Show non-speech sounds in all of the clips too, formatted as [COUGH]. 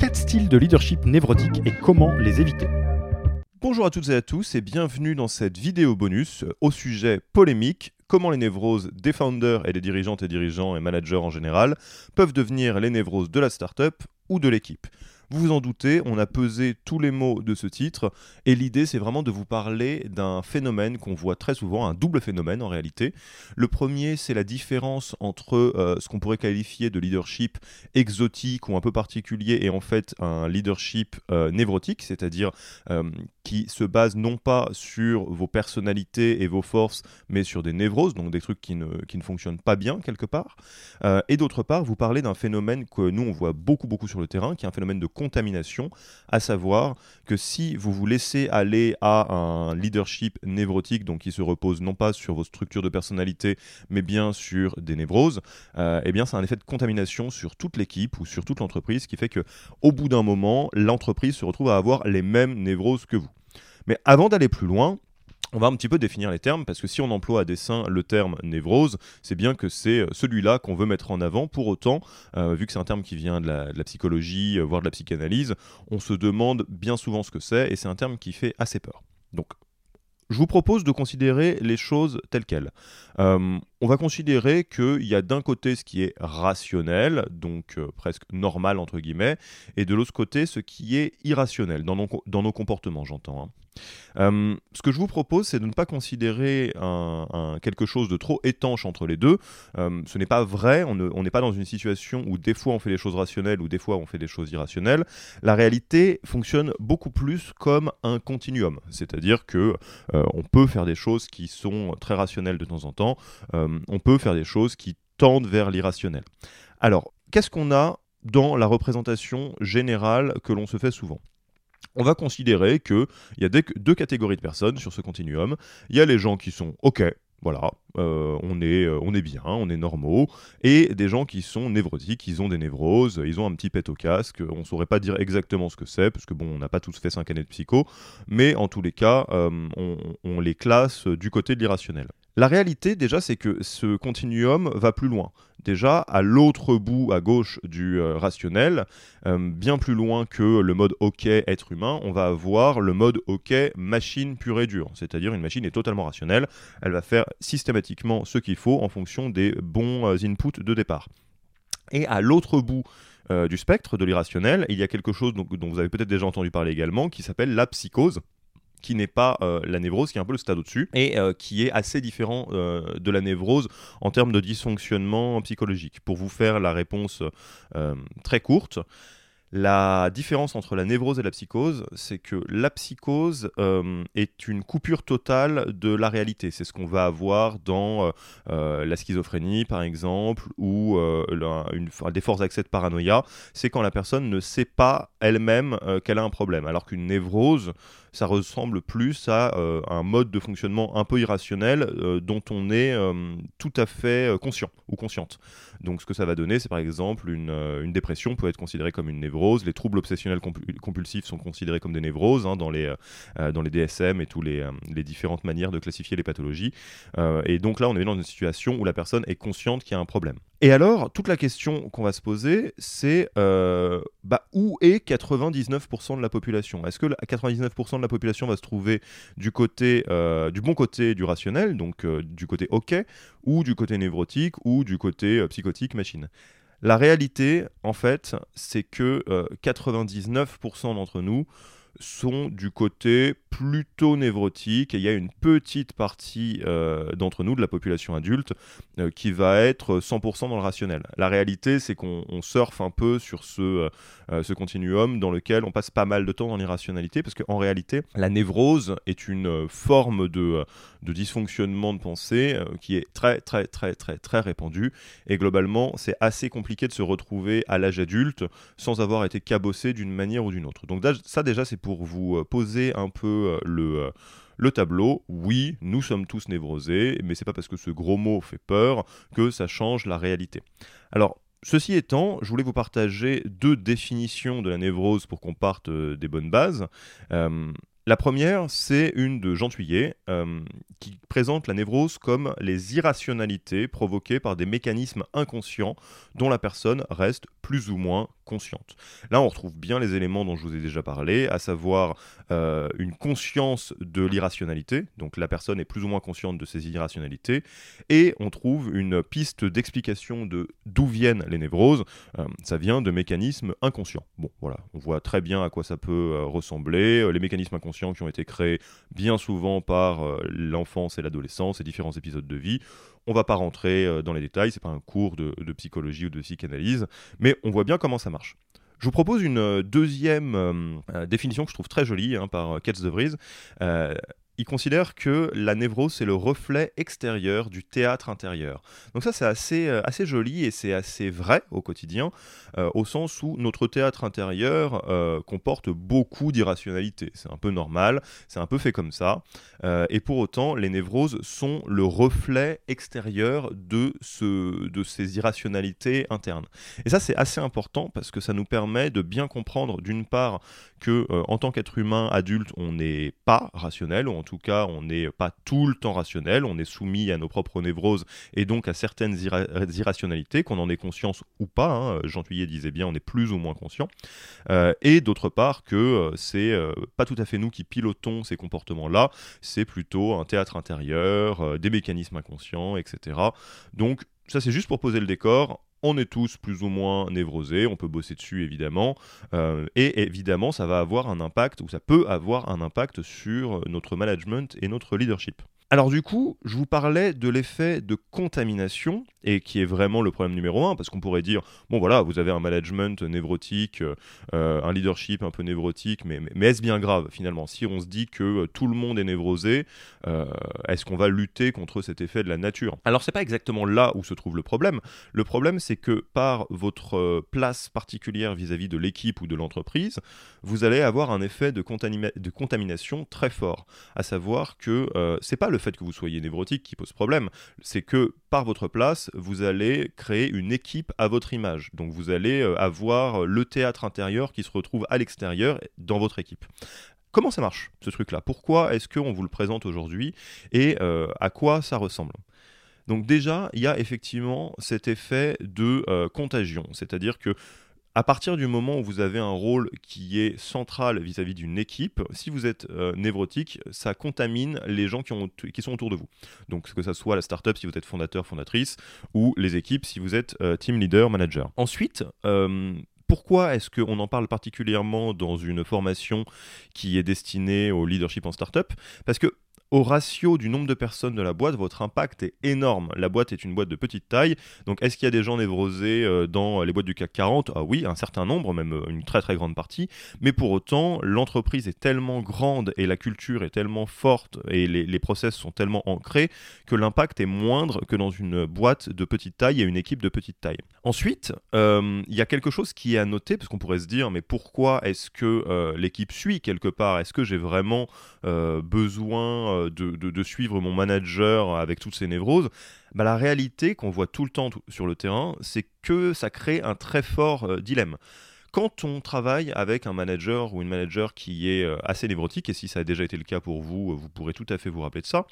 4 styles de leadership névrotique et comment les éviter. Bonjour à toutes et à tous et bienvenue dans cette vidéo bonus au sujet polémique comment les névroses des founders et des dirigeantes et dirigeants et managers en général peuvent devenir les névroses de la startup ou de l'équipe. Vous vous en doutez, on a pesé tous les mots de ce titre et l'idée c'est vraiment de vous parler d'un phénomène qu'on voit très souvent, un double phénomène en réalité. Le premier c'est la différence entre euh, ce qu'on pourrait qualifier de leadership exotique ou un peu particulier et en fait un leadership euh, névrotique, c'est-à-dire euh, qui se base non pas sur vos personnalités et vos forces, mais sur des névroses, donc des trucs qui ne, qui ne fonctionnent pas bien quelque part. et d'autre part, vous parlez d'un phénomène que nous on voit beaucoup beaucoup sur le terrain, qui est un phénomène de contamination, à savoir que si vous vous laissez aller à un leadership névrotique, donc qui se repose non pas sur vos structures de personnalité, mais bien sur des névroses, euh, eh bien c'est un effet de contamination sur toute l'équipe ou sur toute l'entreprise, qui fait que au bout d'un moment, l'entreprise se retrouve à avoir les mêmes névroses que vous. Mais avant d'aller plus loin, on va un petit peu définir les termes parce que si on emploie à dessein le terme névrose, c'est bien que c'est euh, celui-là qu'on veut mettre en avant. Pour autant, euh, vu que c'est un terme qui vient de la, psychologie, euh, voire de la psychanalyse, on se demande bien souvent ce que c'est et c'est un terme qui fait assez peur. Donc, je vous propose de considérer les choses telles quelles. on va considérer qu'il y a d'un côté ce qui est rationnel, donc presque normal entre guillemets, et de l'autre côté ce qui est irrationnel, dans nos, dans nos comportements j'entends. Hein. Euh, ce que je vous propose, c'est de ne pas considérer quelque chose de trop étanche entre les deux. Euh, ce n'est pas vrai, on n'est pas dans une situation où des fois on fait des choses rationnelles ou des fois on fait des choses irrationnelles. La réalité fonctionne beaucoup plus comme un continuum, c'est-à-dire que euh, on peut faire des choses qui sont très rationnelles de temps en temps, on peut faire des choses qui tendent vers l'irrationnel. Alors, qu'est-ce qu'on a dans la représentation générale que l'on se fait souvent? On va considérer qu'il y a deux catégories de personnes sur ce continuum. Il y a les gens qui sont OK, voilà, euh, on, est, euh, on est bien, on est normaux, et des gens qui sont névrotiques, ils ont des névroses, ils ont un petit pet au casque, on ne saurait pas dire exactement ce que c'est, parce que bon, on n'a pas tous fait 5 années de psycho, mais en tous les cas, euh, on, les classe du côté de l'irrationnel. La réalité, déjà, c'est que ce continuum va plus loin. Déjà, à l'autre bout, à gauche du euh, rationnel, euh, bien plus loin que le mode OK être humain, on va avoir le mode OK machine pure et dure. C'est-à-dire une machine est totalement rationnelle, elle va faire systématiquement ce qu'il faut en fonction des bons euh, inputs de départ. Et à l'autre bout du spectre de l'irrationnel, il y a quelque chose dont vous avez peut-être déjà entendu parler également, qui s'appelle la psychose qui n'est pas euh, la névrose, qui est un peu le stade au-dessus, et euh, qui est assez différent euh, de la névrose en termes de dysfonctionnement psychologique. Pour vous faire la réponse très courte, la différence entre la névrose et la psychose, c'est que la psychose est une coupure totale de la réalité. C'est ce qu'on va avoir dans la schizophrénie, par exemple, ou des forts accès de paranoïa. C'est quand la personne ne sait pas elle-même qu'elle a un problème. Alors qu'une névrose, ça ressemble plus à un mode de fonctionnement un peu irrationnel dont on est tout à fait conscient ou consciente. Donc ce que ça va donner, c'est par exemple une, une dépression peut être considérée comme une névrose les troubles obsessionnels compulsifs sont considérés comme des névroses hein, dans, les, euh, euh, dans les DSM et toutes euh, les, différentes manières de classifier les pathologies. et donc là, on est dans une situation où la personne est consciente qu'il y a un problème. Et alors, toute la question qu'on va se poser, c'est bah, où est 99% de la population? Est-ce que 99% de la population va se trouver du côté du bon côté du rationnel, donc du côté OK, ou du côté névrotique, ou du côté psychotique machine? La réalité, en fait, c'est que 99% euh, d'entre nous sont du côté plutôt névrotique et il y a une petite partie euh, d'entre nous, de la population adulte, euh, qui va être 100% dans le rationnel. La réalité, c'est qu'on surfe un peu sur ce, euh, ce continuum dans lequel on passe pas mal de temps dans l'irrationalité parce qu'en réalité, la névrose est une forme de, de dysfonctionnement de pensée qui est très très très très très répandue et globalement, c'est assez compliqué de se retrouver à l'âge adulte sans avoir été cabossé d'une manière ou d'une autre. Donc ça déjà, c'est pour vous poser un peu euh, le, euh, le tableau. Oui, nous sommes tous névrosés, mais c'est pas parce que ce gros mot fait peur que ça change la réalité. Alors, Ceci étant, je voulais vous partager deux définitions de la névrose pour qu'on parte euh, des bonnes bases. La première, c'est une de Jean Thuillet, euh, qui présente la névrose comme les irrationalités provoquées par des mécanismes inconscients dont la personne reste plus ou moins consciente. Là, on retrouve bien les éléments dont je vous ai déjà parlé, à savoir euh, une conscience de l'irrationalité, donc la personne est plus ou moins consciente de ses irrationalités, et on trouve une piste d'explication de d'où viennent les névroses, euh, ça vient de mécanismes inconscients. Bon, voilà, on voit très bien à quoi ça peut ressembler, les mécanismes inconscients qui ont été créés bien souvent par euh, l'enfance et l'adolescence et différents épisodes de vie. On va pas rentrer euh, dans les détails, c'est pas un cours de, psychologie ou de psychanalyse, mais on voit bien comment ça marche. Je vous propose une euh, deuxième définition que je trouve très jolie hein, par Katz de Vries il considère que la névrose, c'est le reflet extérieur du théâtre intérieur. Donc ça, c'est assez, euh, assez joli et c'est assez vrai au quotidien, euh, au sens où notre théâtre intérieur euh, comporte beaucoup d'irrationalité. C'est un peu normal, c'est un peu fait comme ça. et pour autant, les névroses sont le reflet extérieur de, ce, de ces irrationalités internes. Et ça, c'est assez important parce que ça nous permet de bien comprendre, d'une part, que en tant qu'être humain adulte, on n'est pas rationnel, ou en tout cas, on n'est pas tout le temps rationnel, on est soumis à nos propres névroses et donc à certaines irrationalités, qu'on en ait conscience ou pas. Hein. Jean Thuillet disait bien, on est plus ou moins conscient. Euh, et d'autre part, que euh, c'est euh, pas tout à fait nous qui pilotons ces comportements-là, c'est plutôt un théâtre intérieur, des mécanismes inconscients, etc. Donc, ça, c'est juste pour poser le décor on est tous plus ou moins névrosés, on peut bosser dessus évidemment, euh, et évidemment ça va avoir un impact, ou ça peut avoir un impact sur notre management et notre leadership. Alors du coup, je vous parlais de l'effet de contamination, et qui est vraiment le problème numéro un, parce qu'on pourrait dire, bon voilà, vous avez un management névrotique, euh, un leadership un peu névrotique, mais, mais, est-ce bien grave finalement? Si on se dit que euh, tout le monde est névrosé, euh, est-ce qu'on va lutter contre cet effet de la nature? Alors c'est pas exactement là où se trouve le problème. Le problème c'est que par votre place particulière vis-à-vis de l'équipe ou de l'entreprise, vous allez avoir un effet de, de contamination très fort, à savoir que c'est pas le fait que vous soyez névrotique qui pose problème, c'est que par votre place, vous allez créer une équipe à votre image. Donc vous allez euh, avoir le théâtre intérieur qui se retrouve à l'extérieur dans votre équipe. Comment ça marche, ce truc-là? Pourquoi est-ce qu'on vous le présente aujourd'hui et euh, à quoi ça ressemble? Donc déjà, il y a effectivement cet effet de euh, contagion, c'est-à-dire que à partir du moment où vous avez un rôle qui est central vis-à-vis d'une équipe, si vous êtes euh, névrotique, ça contamine les gens qui, ont, qui, sont autour de vous. Donc que ce soit la startup si vous êtes fondateur, fondatrice, ou les équipes si vous êtes euh, team leader, manager. Ensuite, euh, pourquoi est-ce qu'on en parle particulièrement dans une formation qui est destinée au leadership en startup? Parce que au ratio du nombre de personnes de la boîte, votre impact est énorme. La boîte est une boîte de petite taille, donc est-ce qu'il y a des gens névrosés euh, dans les boîtes du CAC 40 Ah oui, un certain nombre, même euh, une très très grande partie, mais pour autant, l'entreprise est tellement grande et la culture est tellement forte et les, process sont tellement ancrés que l'impact est moindre que dans une boîte de petite taille et une équipe de petite taille. Ensuite, euh, il y a quelque chose qui est à noter, parce qu'on pourrait se dire, mais pourquoi est-ce que l'équipe suit quelque part? Est-ce que j'ai vraiment besoin euh, de, suivre mon manager avec toutes ces névroses, bah, la réalité qu'on voit tout le temps sur le terrain, c'est que ça crée un très fort euh, dilemme. Quand on travaille avec un manager ou une manager qui est euh, assez névrotique, et si ça a déjà été le cas pour vous, vous pourrez tout à fait vous rappeler de ça,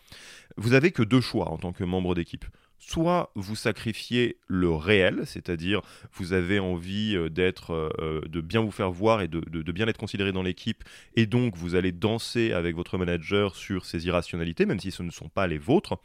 vous avez que deux choix en tant que membre d'équipe soit vous sacrifiez le réel, c'est-à-dire vous avez envie euh, d'être, euh, euh, de bien vous faire voir et de, de bien être considéré dans l'équipe, et donc vous allez danser avec votre manager sur ses irrationalités, même si ce ne sont pas les vôtres,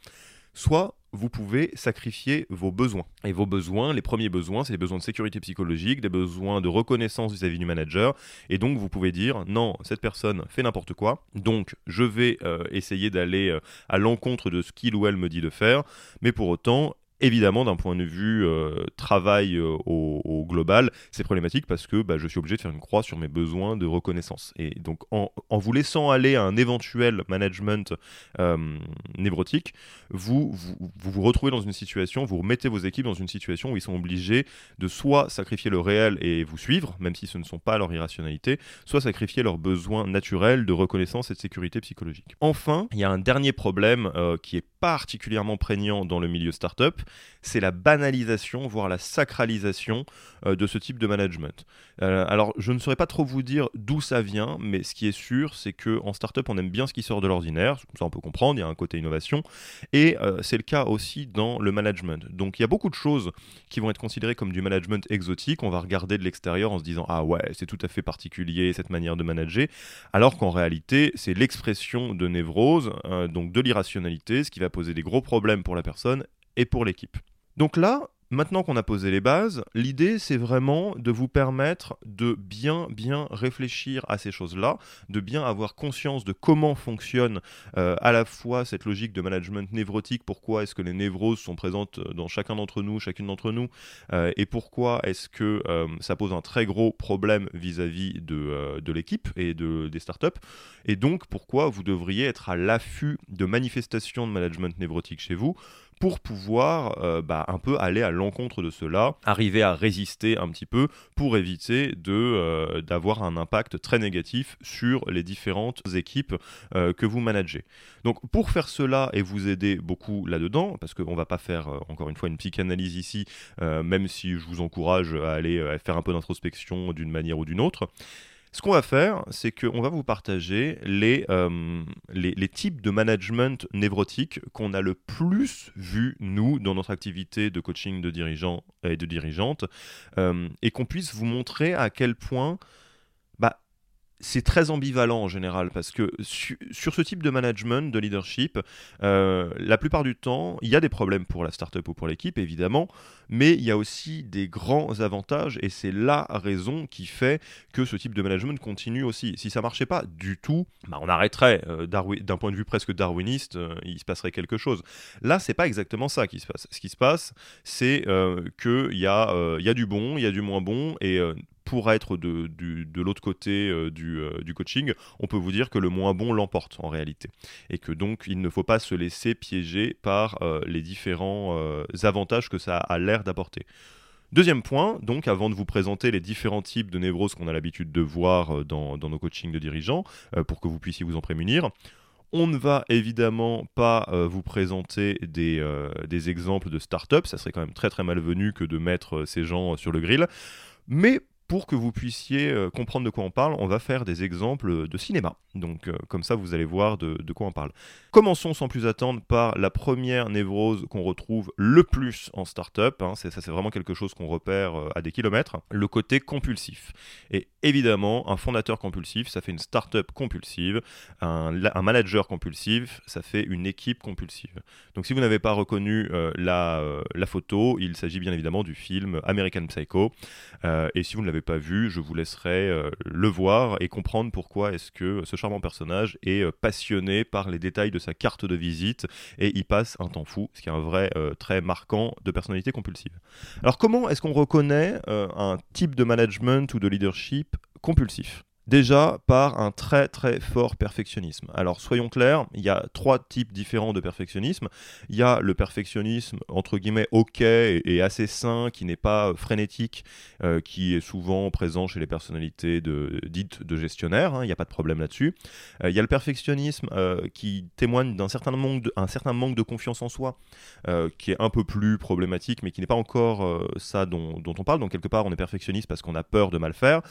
soit vous pouvez sacrifier vos besoins. Et vos besoins, les premiers besoins, c'est des besoins de sécurité psychologique, des besoins de reconnaissance vis-à-vis du manager. Et donc, vous pouvez dire, non, cette personne fait n'importe quoi, donc je vais euh, essayer d'aller euh, à l'encontre de ce qu'il ou elle me dit de faire, mais pour autant, Évidemment, d'un point de vue euh, travail euh, au, global, c'est problématique parce que bah, je suis obligé de faire une croix sur mes besoins de reconnaissance. Et donc, en, vous laissant aller à un éventuel management euh, névrotique, vous vous, vous retrouvez dans une situation, vous remettez vos équipes dans une situation où ils sont obligés de soit sacrifier le réel et vous suivre, même si ce ne sont pas leur irrationalité, soit sacrifier leurs besoins naturels de reconnaissance et de sécurité psychologique. Enfin, il y a un dernier problème qui est particulièrement prégnant dans le milieu startup, c'est la banalisation, voire la sacralisation euh, de ce type de management. Euh, alors, je ne saurais pas trop vous dire d'où ça vient, mais ce qui est sûr, c'est qu'en startup, on aime bien ce qui sort de l'ordinaire. Ça, on peut comprendre, il y a un côté innovation. Et euh, c'est le cas aussi dans le management. Donc, il y a beaucoup de choses qui vont être considérées comme du management exotique. On va regarder de l'extérieur en se disant Ah ouais, c'est tout à fait particulier cette manière de manager. Alors qu'en réalité, c'est l'expression de névrose, donc de l'irrationalité, ce qui va poser des gros problèmes pour la personne et pour l'équipe. Donc là, Maintenant qu'on a posé les bases, l'idée c'est vraiment de vous permettre de bien bien réfléchir à ces choses-là, de bien avoir conscience de comment fonctionne euh, à la fois cette logique de management névrotique, pourquoi est-ce que les névroses sont présentes dans chacun d'entre nous, chacune d'entre nous, euh, et pourquoi est-ce que euh, ça pose un très gros problème vis-à-vis de, l'équipe et de, des startups, et donc pourquoi vous devriez être à l'affût de manifestations de management névrotique chez vous pour pouvoir euh, bah, un peu aller à l'encontre de cela, arriver à résister un petit peu pour éviter euh, d'avoir un impact très négatif sur les différentes équipes euh, que vous managez. Donc pour faire cela et vous aider beaucoup là-dedans, parce qu'on ne va pas faire encore une fois une psychanalyse ici, même si je vous encourage à aller faire un peu d'introspection d'une manière ou d'une autre, ce qu'on va faire, c'est qu'on va vous partager euh, les, types de management névrotique qu'on a le plus vu, nous, dans notre activité de coaching de dirigeants et de dirigeantes, euh, et qu'on puisse vous montrer à quel point c'est très ambivalent en général parce que sur ce type de management, de leadership, euh, la plupart du temps, il y a des problèmes pour la startup ou pour l'équipe évidemment, mais il y a aussi des grands avantages et c'est la raison qui fait que ce type de management continue aussi. Si ça marchait pas du tout, bah on arrêterait. Euh, d'un point de vue presque darwiniste, euh, il se passerait quelque chose. Là, c'est pas exactement ça qui se passe. Ce qui se passe, c'est qu'il y, a, y a du bon, il y a du moins bon et pour être de, l'autre côté euh, du, euh, du, coaching, on peut vous dire que le moins bon l'emporte en réalité. Et que donc il ne faut pas se laisser piéger par euh, les différents avantages que ça a l'air d'apporter. Deuxième point, donc avant de vous présenter les différents types de névroses qu'on a l'habitude de voir dans, nos coachings de dirigeants, pour que vous puissiez vous en prémunir, on ne va évidemment pas vous présenter des, des, exemples de start-up, ça serait quand même très très malvenu que de mettre ces gens sur le grill. Mais pour que vous puissiez euh, comprendre de quoi on parle, on va faire des exemples de cinéma. Donc euh, comme ça, vous allez voir de, quoi on parle. Commençons sans plus attendre par la première névrose qu'on retrouve le plus en startup. Hein, ça, c'est vraiment quelque chose qu'on repère euh, à des kilomètres. Le côté compulsif. Et évidemment, un fondateur compulsif, ça fait une startup compulsive. Un, manager compulsif, ça fait une équipe compulsive. Donc si vous n'avez pas reconnu la, la, photo, il s'agit bien évidemment du film American Psycho. et si vous ne l'avez pas vu, je vous laisserai euh, le voir et comprendre pourquoi est-ce que ce charmant personnage est euh, passionné par les détails de sa carte de visite et y passe un temps fou, ce qui est un vrai euh, trait marquant de personnalité compulsive. Alors comment est-ce qu'on reconnaît un type de management ou de leadership compulsif? Déjà par un très très fort perfectionnisme. Alors soyons clairs, il y a trois types différents de perfectionnisme. Il y a le perfectionnisme entre guillemets ok et, assez sain, qui n'est pas frénétique, euh, qui est souvent présent chez les personnalités dites de gestionnaires, hein, il n'y a pas de problème là-dessus. Euh, il y a le perfectionnisme euh, qui témoigne d'un certain, manque de, certain manque de confiance en soi, qui est un peu plus problématique, mais qui n'est pas encore ça dont, dont on parle. Donc quelque part on est perfectionniste parce qu'on a peur de mal faire.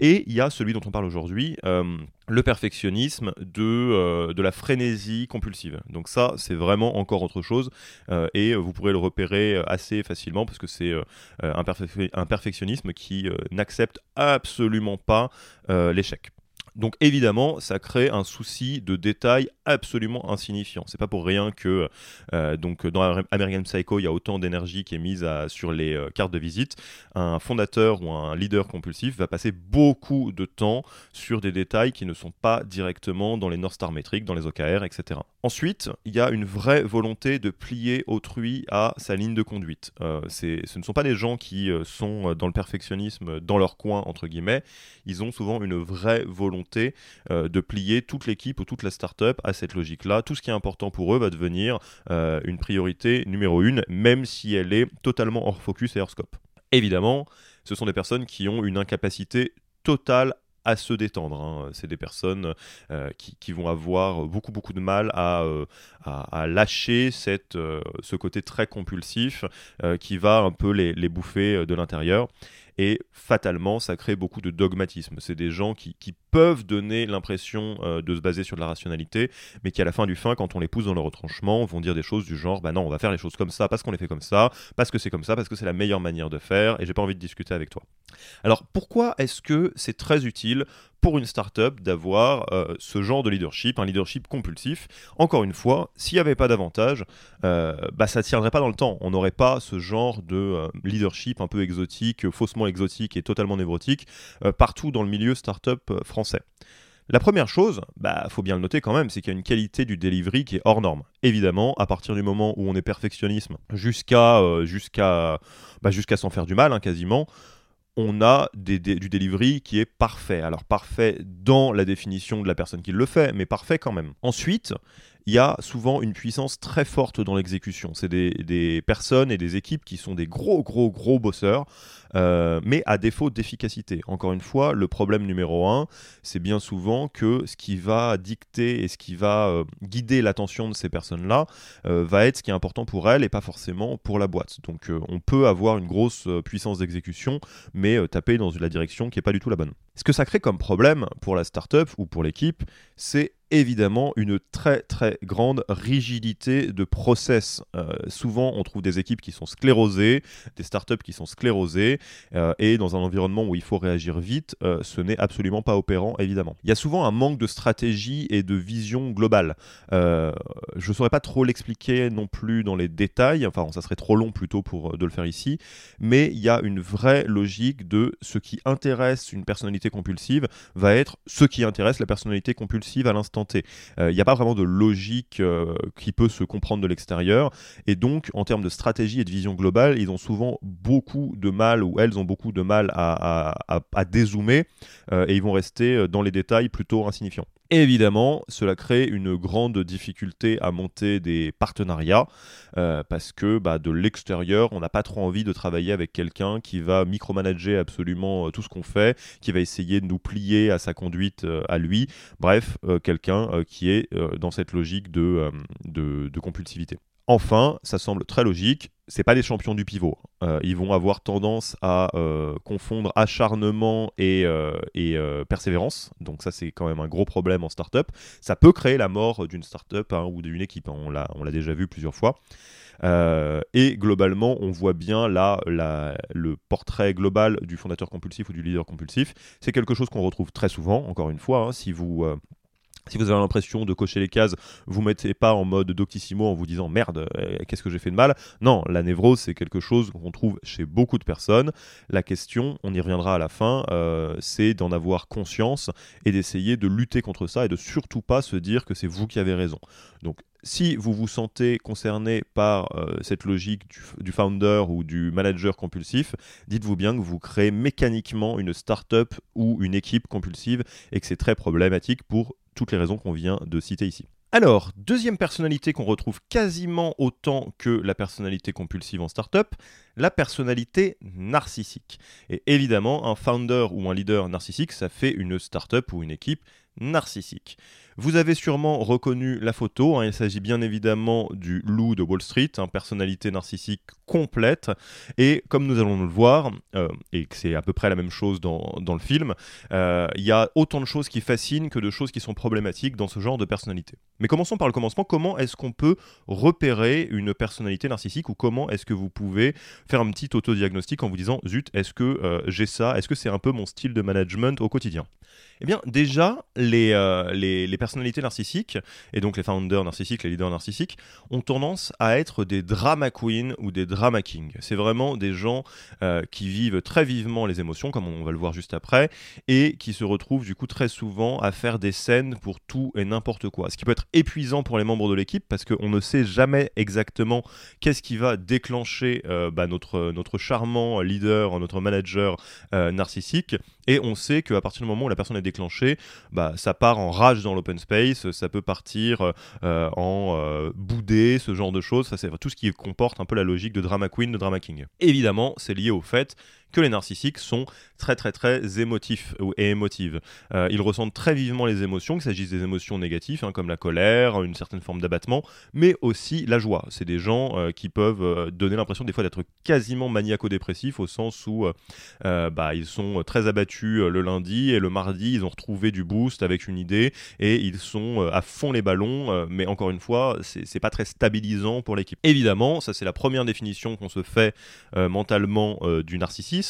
Et il y a celui dont on parle aujourd'hui, euh, le perfectionnisme de, euh, de la frénésie compulsive. Donc ça, c'est vraiment encore autre chose, euh, et vous pourrez le repérer assez facilement, parce que c'est un, perfectionnisme qui n'accepte absolument pas l'échec. Donc évidemment, ça crée un souci de détail absolument insignifiant. C'est pas pour rien que euh, donc dans American Psycho, il y a autant d'énergie qui est mise sur les euh, cartes de visite. Un fondateur ou un leader compulsif va passer beaucoup de temps sur des détails qui ne sont pas directement dans les North Star métriques, dans les OKR, etc. Ensuite, il y a une vraie volonté de plier autrui à sa ligne de conduite. Euh, ce ne sont pas des gens qui sont dans le perfectionnisme dans leur coin entre guillemets. Ils ont souvent une vraie volonté euh, de plier toute l'équipe ou toute la startup à cette logique-là. Tout ce qui est important pour eux va devenir euh, une priorité numéro une, même si elle est totalement hors focus et hors scope. Évidemment, ce sont des personnes qui ont une incapacité totale à se détendre. hein. C'est des personnes euh, qui, vont avoir beaucoup beaucoup de mal à, lâcher ce côté très compulsif qui va un peu les, les bouffer de l'intérieur. Et fatalement, ça crée beaucoup de dogmatisme. C'est des gens qui, peuvent donner l'impression euh, de se baser sur de la rationalité, mais qui à la fin du fin, quand on les pousse dans le retranchement, vont dire des choses du genre, bah non, on va faire les choses comme ça, parce qu'on les fait comme ça, parce que c'est comme ça, parce que c'est la meilleure manière de faire, et j'ai pas envie de discuter avec toi. Alors pourquoi est-ce que c'est très utile pour une startup d'avoir euh, ce genre de leadership, un leadership compulsif Encore une fois, s'il n'y avait pas d'avantage, euh, bah, ça ne tiendrait pas dans le temps. On n'aurait pas ce genre de euh, leadership un peu exotique, faussement exotique et totalement névrotique partout dans le milieu startup français. La première chose, bah faut bien le noter quand même, c'est qu'il y a une qualité du delivery qui est hors norme. Évidemment, à partir du moment où on est perfectionnisme jusqu'à jusqu'à bah, jusqu'à s'en faire du mal hein, quasiment, on a du delivery qui est parfait. Alors parfait dans la définition de la personne qui le fait, mais parfait quand même. Ensuite, il y a souvent une puissance très forte dans l'exécution. C'est des personnes et des équipes qui sont des gros, gros, gros bosseurs, euh, mais à défaut d'efficacité. Encore une fois, le problème numéro un, c'est bien souvent que ce qui va dicter et ce qui va euh, guider l'attention de ces personnes-là euh, va être ce qui est important pour elles et pas forcément pour la boîte. Donc on peut avoir une grosse puissance d'exécution, mais taper dans la direction qui n'est pas du tout la bonne. Ce que ça crée comme problème pour la startup ou pour l'équipe, c'est évidemment une très très grande rigidité de process. Souvent, on trouve des équipes qui sont sclérosées, des startups qui sont sclérosées, euh, et dans un environnement où il faut réagir vite, euh, ce n'est absolument pas opérant, évidemment. Il y a souvent un manque de stratégie et de vision globale. Euh, je ne saurais pas trop l'expliquer non plus dans les détails, enfin, ça serait trop long plutôt pour de le faire ici, mais il y a une vraie logique de ce qui intéresse une personnalité compulsive va être ce qui intéresse la personnalité compulsive à l'instant T. Il n'y a pas vraiment de logique qui peut se comprendre de l'extérieur, et donc en termes de stratégie et de vision globale, ils ont souvent beaucoup de mal, ou elles ont beaucoup de mal à, dézoomer, euh, et ils vont rester euh, dans les détails plutôt insignifiants. Évidemment, cela crée une grande difficulté à monter des partenariats euh, parce que bah, de l'extérieur, on n'a pas trop envie de travailler avec quelqu'un qui va micromanager absolument tout ce qu'on fait, qui va essayer de nous plier à sa conduite à lui. Bref, quelqu'un qui est dans cette logique de compulsivité. Enfin, ça semble très logique, c'est pas des champions du pivot. Euh, ils vont avoir tendance à euh, confondre acharnement et, euh, persévérance. Donc ça, c'est quand même un gros problème en startup. Ça peut créer la mort d'une startup hein, ou d'une équipe. hein. On l'a, déjà vu plusieurs fois. Et globalement, on voit bien là le portrait global du fondateur compulsif ou du leader compulsif. C'est quelque chose qu'on retrouve très souvent. Encore une fois, hein, si vous si vous avez l'impression de cocher les cases, vous mettez pas en mode doctissimo en vous disant merde, euh, qu'est-ce que j'ai fait de mal Non, la névrose, c'est quelque chose qu'on trouve chez beaucoup de personnes. La question, on y reviendra à la fin, euh, c'est d'en avoir conscience et d'essayer de lutter contre ça et de surtout pas se dire que c'est vous qui avez raison. Donc, si vous vous sentez concerné par euh, cette logique du, du founder ou du manager compulsif, dites-vous bien que vous créez mécaniquement une start-up ou une équipe compulsive et que c'est très problématique pour toutes les raisons qu'on vient de citer ici. Alors, deuxième personnalité qu'on retrouve quasiment autant que la personnalité compulsive en startup, la personnalité narcissique. Et évidemment, un founder ou un leader narcissique, ça fait une startup ou une équipe narcissique. Vous avez sûrement reconnu la photo, hein, il s'agit bien évidemment du loup de Wall Street, hein, personnalité narcissique complète, et comme nous allons le voir, euh, et que c'est à peu près la même chose dans, dans le film, euh, il y a autant de choses qui fascinent que de choses qui sont problématiques dans ce genre de personnalité. Mais commençons par le commencement, comment est-ce qu'on peut repérer une personnalité narcissique ou comment est-ce que vous pouvez faire un petit autodiagnostic en vous disant, zut, est-ce que euh, j'ai ça, est-ce que c'est un peu mon style de management au quotidien? Eh bien, déjà, les, les, les personnalités narcissiques, et donc les founders narcissiques, les leaders narcissiques, ont tendance à être des drama queens ou des drama kings. C'est vraiment des gens euh, qui vivent très vivement les émotions, comme on va le voir juste après, et qui se retrouvent du coup très souvent à faire des scènes pour tout et n'importe quoi. Ce qui peut être épuisant pour les membres de l'équipe, parce qu'on ne sait jamais exactement qu'est-ce qui va déclencher euh, bah, notre, notre charmant leader, notre manager euh, narcissique, et on sait qu'à partir du moment où la personne est déclenchée, bah, ça part en rage dans l'open space, ça peut partir euh, en euh, boudé, ce genre de choses. Ça, c'est tout ce qui comporte un peu la logique de drama queen, de drama king. Évidemment, c'est lié au fait que les narcissiques sont très très très émotifs et émotives. Euh, ils ressentent très vivement les émotions, qu'il s'agisse des émotions négatives hein, comme la colère, une certaine forme d'abattement, mais aussi la joie. C'est des gens euh, qui peuvent euh, donner l'impression des fois d'être quasiment maniaco-dépressifs au sens où bah, ils sont très abattus le lundi et le mardi ils ont retrouvé du boost avec une idée et ils sont à fond les ballons, mais encore une fois c'est pas très stabilisant pour l'équipe. Évidemment, ça c'est la première définition qu'on se fait mentalement du narcissisme.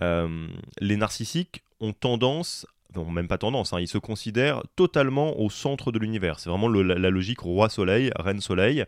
Les narcissiques ont tendance même pas tendance, hein, ils se considèrent totalement au centre de l'univers. C'est vraiment la, logique roi-soleil, reine-soleil.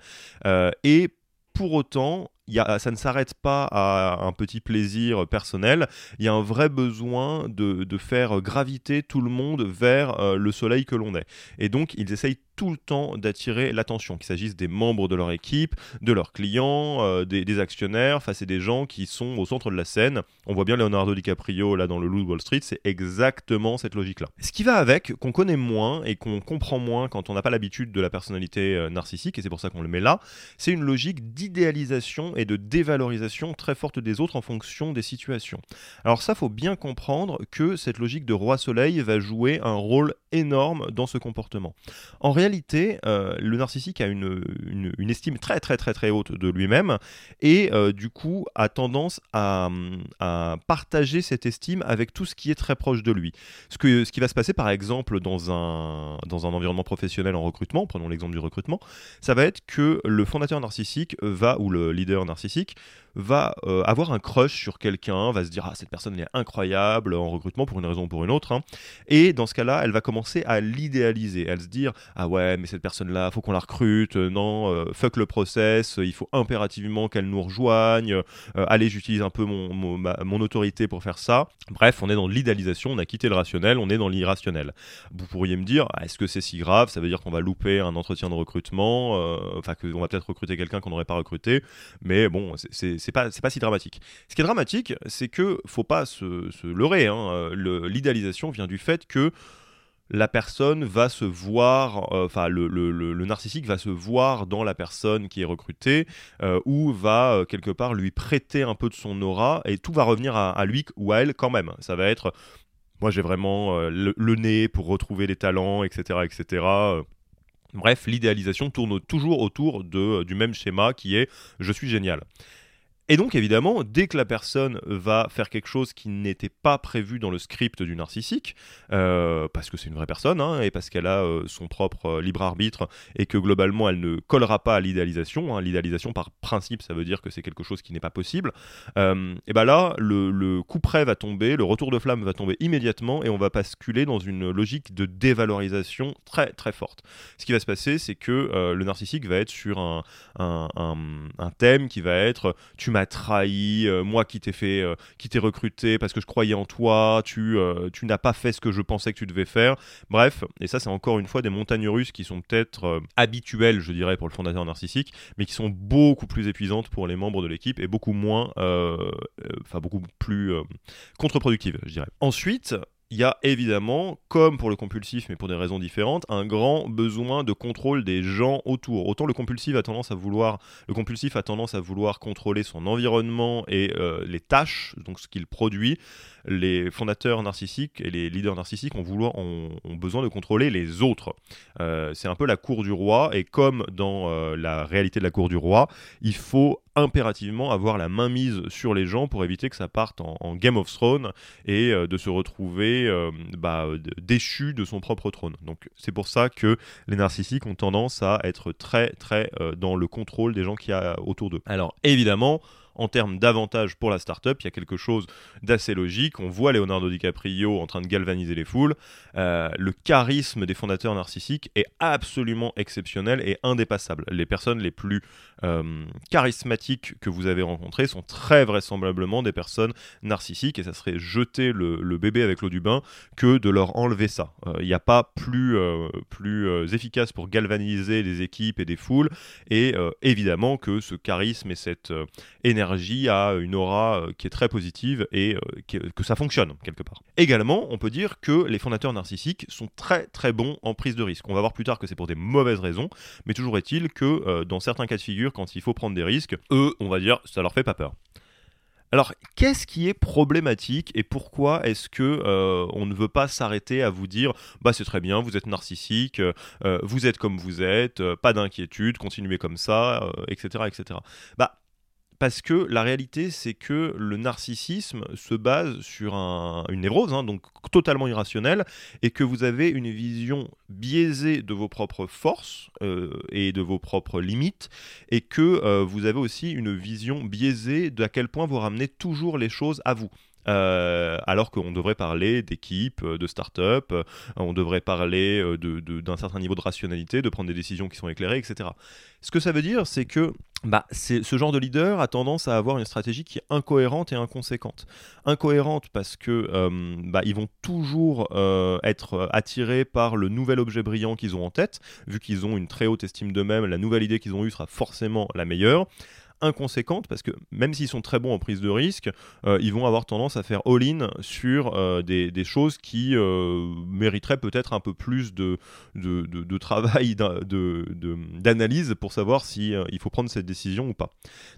Euh, et pour autant, ça ne s'arrête pas à un petit plaisir personnel, il y a un vrai besoin de, faire graviter tout le monde vers euh, le soleil que l'on est. Et donc, ils essayent tout le temps d'attirer l'attention, qu'il s'agisse des membres de leur équipe, de leurs clients, euh, des, actionnaires, enfin c'est des gens qui sont au centre de la scène. On voit bien Leonardo DiCaprio là dans le Loup de Wall Street, c'est exactement cette logique-là. Ce qui va avec, qu'on connaît moins et qu'on comprend moins quand on n'a pas l'habitude de la personnalité euh, narcissique, et c'est pour ça qu'on le met là, c'est une logique d'idéalisation et de dévalorisation très forte des autres en fonction des situations. Alors ça, faut bien comprendre que cette logique de roi soleil va jouer un rôle énorme dans ce comportement. En réalité, réalité, euh, le narcissique a une, une, estime très très très très haute de lui-même et euh, du coup a tendance à, à, partager cette estime avec tout ce qui est très proche de lui. Ce, que, ce qui va se passer par exemple dans un, dans un environnement professionnel en recrutement, prenons l'exemple du recrutement, ça va être que le fondateur narcissique va, ou le leader narcissique, va euh, avoir un crush sur quelqu'un, va se dire ah cette personne est incroyable en recrutement pour une raison ou pour une autre, hein. et dans ce cas-là, elle va commencer à l'idéaliser, elle se dire ah ouais mais cette personne-là, faut qu'on la recrute, euh, non euh, fuck le process, il faut impérativement qu'elle nous rejoigne, allez j'utilise un peu mon, mon, autorité pour faire ça. Bref, on est dans l'idéalisation, on a quitté le rationnel, on est dans l'irrationnel. Vous pourriez me dire ah, est-ce que c'est si grave Ça veut dire qu'on va louper un entretien de recrutement, enfin qu'on va peut-être recruter quelqu'un qu'on n'aurait pas recruté, mais bon c'est pas, pas si dramatique. Ce qui est dramatique, c'est que faut pas se, leurrer. Hein. L'idéalisation vient du fait que la personne va se voir, euh, enfin le, narcissique va se voir dans la personne qui est recrutée euh, ou va euh, quelque part lui prêter un peu de son aura et tout va revenir à, à, lui ou à elle quand même. Ça va être, moi j'ai vraiment le, nez pour retrouver les talents, etc. etc. Bref, l'idéalisation tourne toujours autour du même schéma qui est je suis génial. Et donc évidemment, dès que la personne va faire quelque chose qui n'était pas prévu dans le script du narcissique, euh, parce que c'est une vraie personne, hein, et parce qu'elle a euh, son propre euh, libre arbitre, et que globalement elle ne collera pas à l'idéalisation, hein, l'idéalisation par principe ça veut dire que c'est quelque chose qui n'est pas possible, et bien là le, coup près va tomber, le retour de flamme va tomber immédiatement, et on va basculer dans une logique de dévalorisation très très forte. Ce qui va se passer, c'est que le narcissique va être sur un, un, un thème qui va être tu m'as trahi, euh, moi qui t'ai fait, euh, qui t'ai recruté parce que je croyais en toi, tu, euh, tu n'as pas fait ce que je pensais que tu devais faire. Bref, et ça c'est encore une fois des montagnes russes qui sont peut-être habituelles, je dirais, pour le fondateur narcissique, mais qui sont beaucoup plus épuisantes pour les membres de l'équipe et beaucoup moins, enfin beaucoup plus contre-productives, je dirais. Ensuite, il y a évidemment, comme pour le compulsif, mais pour des raisons différentes, un grand besoin de contrôle des gens autour. Autant le compulsif a tendance à vouloir, le compulsif a tendance à vouloir contrôler son environnement et euh, les tâches, donc ce qu'il produit. Les fondateurs narcissiques et les leaders narcissiques ont, vouloir, ont, besoin de contrôler les autres. Euh, c'est un peu la cour du roi, et comme dans euh, la réalité de la cour du roi, il faut impérativement avoir la main mise sur les gens pour éviter que ça parte en, Game of Thrones et de se retrouver euh, bah, déchu de son propre trône. Donc c'est pour ça que les narcissiques ont tendance à être très très euh, dans le contrôle des gens qui a autour d'eux. Alors évidemment, en termes d'avantages pour la startup, il y a quelque chose d'assez logique. On voit Leonardo DiCaprio en train de galvaniser les foules. Euh, le charisme des fondateurs narcissiques est absolument exceptionnel et indépassable. Les personnes les plus euh, charismatiques que vous avez rencontrées sont très vraisemblablement des personnes narcissiques et ça serait jeter le, bébé avec l'eau du bain que de leur enlever ça. Il euh, n'y a pas plus, plus efficace pour galvaniser des équipes et des foules et évidemment que ce charisme et cette énergie énergie, a une aura euh, qui est très positive et euh, que ça fonctionne quelque part. Également, on peut dire que les fondateurs narcissiques sont très très bons en prise de risque. On va voir plus tard que c'est pour des mauvaises raisons, mais toujours est-il que euh, dans certains cas de figure, quand il faut prendre des risques, eux, on va dire, ça leur fait pas peur. Alors, qu'est-ce qui est problématique et pourquoi est-ce que on ne veut pas s'arrêter à vous dire bah c'est très bien, vous êtes narcissique, vous êtes comme vous êtes, pas d'inquiétude, continuez comme ça, etc., etc. Bah parce que la réalité, c'est que le narcissisme se base sur une névrose, hein, donc totalement irrationnelle, et que vous avez une vision biaisée de vos propres forces euh, et de vos propres limites, et que euh, vous avez aussi une vision biaisée de à quel point vous ramenez toujours les choses à vous. Euh, alors qu'on devrait parler d'équipe, de start-up, on devrait parler d'un certain niveau de rationalité, de prendre des décisions qui sont éclairées, etc. Ce que ça veut dire, c'est que bah, ce genre de leader a tendance à avoir une stratégie qui est incohérente et inconséquente. Incohérente parce que euh, bah, ils vont toujours euh, être attirés par le nouvel objet brillant qu'ils ont en tête, vu qu'ils ont une très haute estime d'eux-mêmes, la nouvelle idée qu'ils ont eue sera forcément la meilleure inconséquente parce que même s'ils sont très bons en prise de risque, euh, ils vont avoir tendance à faire all-in sur euh, des, choses qui euh, mériteraient peut-être un peu plus de, de, de, travail, d'analyse pour savoir si il faut prendre cette décision ou pas.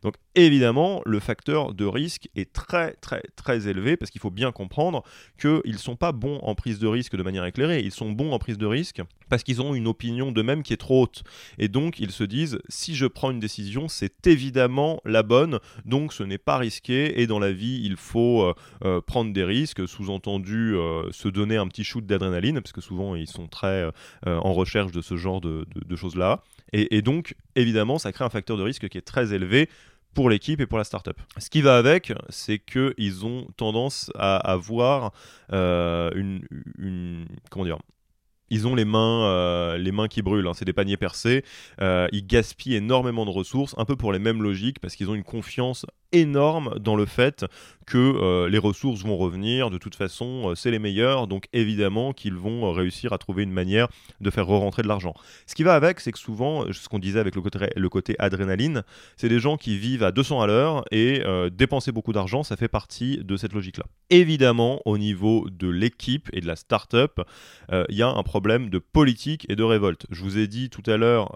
Donc évidemment, le facteur de risque est très très très élevé parce qu'il faut bien comprendre qu'ils ne sont pas bons en prise de risque de manière éclairée, ils sont bons en prise de risque parce qu'ils ont une opinion d'eux-mêmes qui est trop haute. Et donc ils se disent, si je prends une décision, c'est évidemment la bonne, donc ce n'est pas risqué et dans la vie il faut euh, euh, prendre des risques, sous-entendu euh, se donner un petit shoot d'adrénaline, parce que souvent ils sont très en recherche de ce genre de, choses-là. Et, donc évidemment ça crée un facteur de risque qui est très élevé pour l'équipe et pour la startup. Ce qui va avec, c'est qu'ils ont tendance à avoir une, une, comment dire, ils ont les mains, euh, qui brûlent, hein. c'est des paniers percés. Euh, ils gaspillent énormément de ressources, un peu pour les mêmes logiques, parce qu'ils ont une confiance énorme dans le fait que euh, les ressources vont revenir, de toute façon euh, c'est les meilleurs, donc évidemment qu'ils vont euh, réussir à trouver une manière de faire re-rentrer de l'argent. Ce qui va avec, c'est que souvent, ce qu'on disait avec le côté, le côté adrénaline, c'est des gens qui vivent à 200 à l'heure et dépenser beaucoup d'argent, ça fait partie de cette logique-là. Évidemment, au niveau de l'équipe et de la start-up, il y a un problème de politique et de révolte. Je vous ai dit tout à l'heure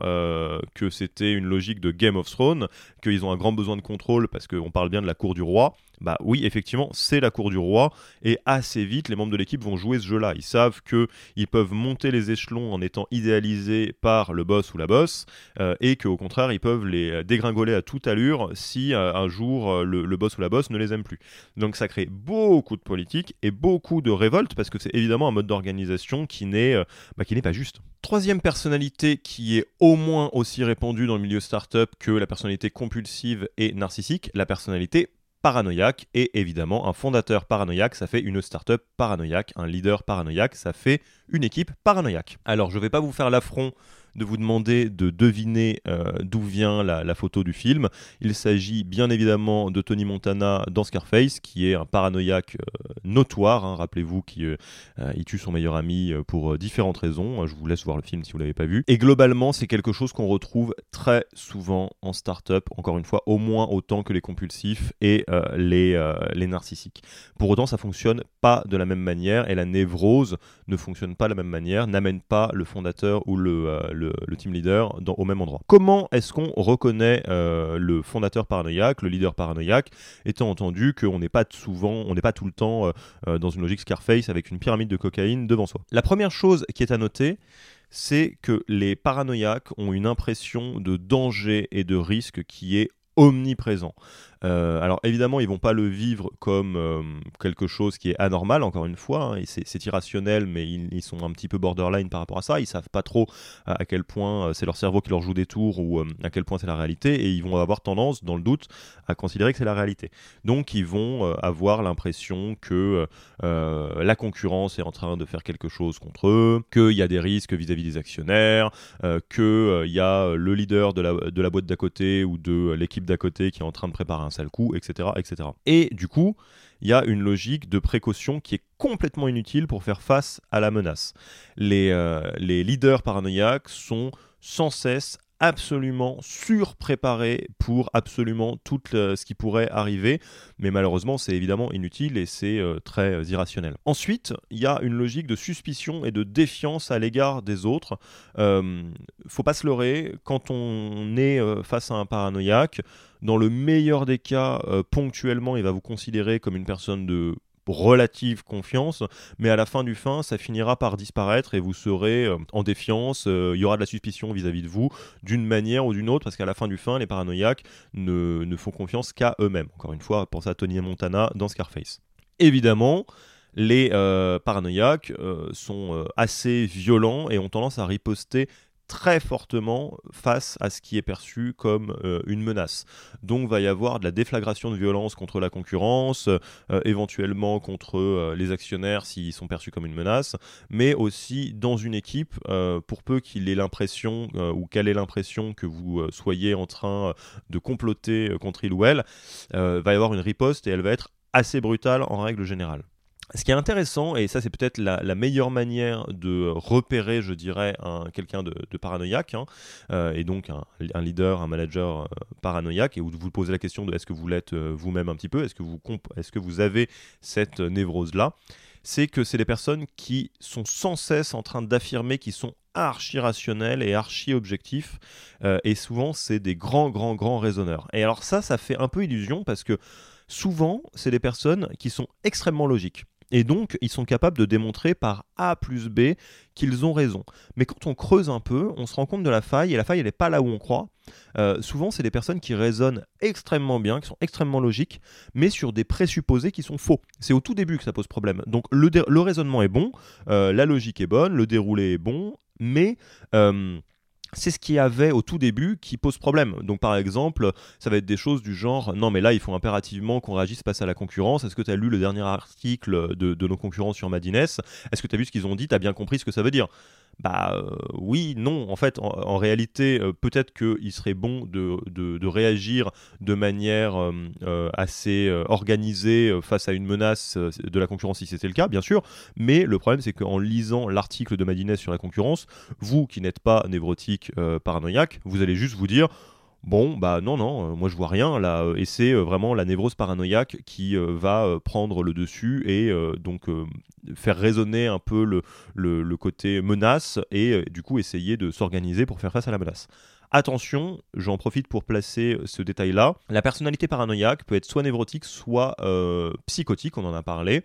que c'était une logique de Game of Thrones, qu'ils ont un grand besoin de contrôle parce qu'on parle bien de la cour du roi. Bah oui, effectivement, c'est la cour du roi et assez vite, les membres de l'équipe vont jouer ce jeu-là. Ils savent que ils peuvent monter les échelons en étant idéalisés par le boss ou la boss euh, et qu'au contraire, ils peuvent les dégringoler à toute allure si euh, un jour euh, le, boss ou la boss ne les aime plus. Donc ça crée beaucoup de politique et beaucoup de révolte parce que c'est évidemment un mode d'organisation qui n'est bah, qui n'est pas juste. Troisième personnalité qui est au moins aussi répandue dans le milieu startup que la personnalité compulsive et narcissique, la personnalité paranoïaque. Et évidemment, un fondateur paranoïaque, ça fait une startup paranoïaque. Un leader paranoïaque, ça fait une équipe paranoïaque. Alors, je ne vais pas vous faire l'affront de vous demander de deviner euh, d'où vient la, photo du film. Il s'agit bien évidemment de Tony Montana dans Scarface, qui est un paranoïaque euh, notoire. Hein. Rappelez-vous qu'il euh, tue son meilleur ami pour différentes raisons. Je vous laisse voir le film si vous l'avez pas vu. Et globalement, c'est quelque chose qu'on retrouve très souvent en start-up, encore une fois, au moins autant que les compulsifs et les, narcissiques. Pour autant, ça fonctionne pas de la même manière et la névrose ne fonctionne pas de la même manière, n'amène pas le fondateur ou le, team leader au même endroit. Comment est-ce qu'on reconnaît euh, le fondateur paranoïaque, le leader paranoïaque, étant entendu qu'on n'est pas souvent, on n'est pas tout le temps euh, euh, dans une logique Scarface avec une pyramide de cocaïne devant soi? La première chose qui est à noter, c'est que les paranoïaques ont une impression de danger et de risque qui est omniprésent. Euh, alors évidemment, ils vont pas le vivre comme euh, quelque chose qui est anormal, encore une fois, hein, c'est irrationnel, mais ils, sont un petit peu borderline par rapport à ça, ils savent pas trop à, quel point euh, c'est leur cerveau qui leur joue des tours ou à quel point c'est la réalité, et ils vont avoir tendance, dans le doute, à considérer que c'est la réalité. Donc ils vont avoir l'impression que la concurrence est en train de faire quelque chose contre eux, qu'il y a des risques vis-à-vis des actionnaires, qu'il y a le leader de la, de la boîte d'à côté ou de l'équipe d'à côté qui est en train de préparer un sale coup, etc., etc. Et du coup, il y a une logique de précaution qui est complètement inutile pour faire face à la menace. Les, euh, les leaders paranoïaques sont sans cesse absolument surpréparé pour absolument tout ce qui pourrait arriver, mais malheureusement c'est évidemment inutile et c'est très irrationnel. Ensuite, il y a une logique de suspicion et de défiance à l'égard des autres. faut pas se leurrer, quand on est face à un paranoïaque, dans le meilleur des cas, ponctuellement, il va vous considérer comme une personne de relative confiance, mais à la fin du fin, ça finira par disparaître et vous serez euh, en défiance, euh, il y aura de la suspicion vis-à-vis de vous, d'une manière ou d'une autre, parce qu'à la fin du fin, les paranoïaques ne, font confiance qu'à eux-mêmes. Encore une fois, pensez à Tony Montana dans Scarface. Évidemment, les euh, paranoïaques sont assez violents et ont tendance à riposter très fortement face à ce qui est perçu comme euh, une menace. Donc va y avoir de la déflagration de violence contre la concurrence, euh, éventuellement contre euh, les actionnaires s'ils sont perçus comme une menace, mais aussi dans une équipe, pour peu qu'il ait l'impression ou qu'elle ait l'impression que vous soyez en train de comploter contre il ou elle, va y avoir une riposte et elle va être assez brutale en règle générale. Ce qui est intéressant, et ça c'est peut-être la, meilleure manière de repérer, je dirais, quelqu'un de, paranoïaque, hein, euh, et donc un, leader, un manager euh, paranoïaque, et où vous posez la question de est-ce que vous l'êtes euh, vous-même un petit peu, est-ce que, vous est que vous avez cette névrose-là, c'est que c'est des personnes qui sont sans cesse en train d'affirmer qu'ils sont archi rationnels et archi objectifs, et souvent c'est des grands, grands, grands raisonneurs. Et alors ça, ça fait un peu illusion parce que souvent c'est des personnes qui sont extrêmement logiques. Et donc, ils sont capables de démontrer par A plus B qu'ils ont raison. Mais quand on creuse un peu, on se rend compte de la faille, et la faille, elle n'est pas là où on croit. Euh, souvent, c'est des personnes qui raisonnent extrêmement bien, qui sont extrêmement logiques, mais sur des présupposés qui sont faux. C'est au tout début que ça pose problème. Donc, le, raisonnement est bon, euh, la logique est bonne, le déroulé est bon, mais... Euh, c'est ce qu'il y avait au tout début qui pose problème. Donc par exemple, ça va être des choses du genre non mais là il faut impérativement qu'on réagisse face à la concurrence. Est-ce que tu as lu le dernier article de, nos concurrents sur Madines? Est-ce que tu as vu ce qu'ils ont dit? Tu as bien compris ce que ça veut dire bah euh, oui, non, en fait, en, réalité, euh, peut-être qu'il serait bon de, réagir de manière euh, assez organisée face à une menace de la concurrence si c'était le cas, bien sûr, mais le problème c'est qu'en lisant l'article de Madines sur la concurrence, vous qui n'êtes pas névrotique paranoïaque, vous allez juste vous dire Bon, bah non, non, moi je vois rien là, et c'est vraiment la névrose paranoïaque qui va prendre le dessus et donc faire résonner un peu le, le, côté menace et du coup essayer de s'organiser pour faire face à la menace. Attention, j'en profite pour placer ce détail-là. La personnalité paranoïaque peut être soit névrotique, soit euh, psychotique, on en a parlé.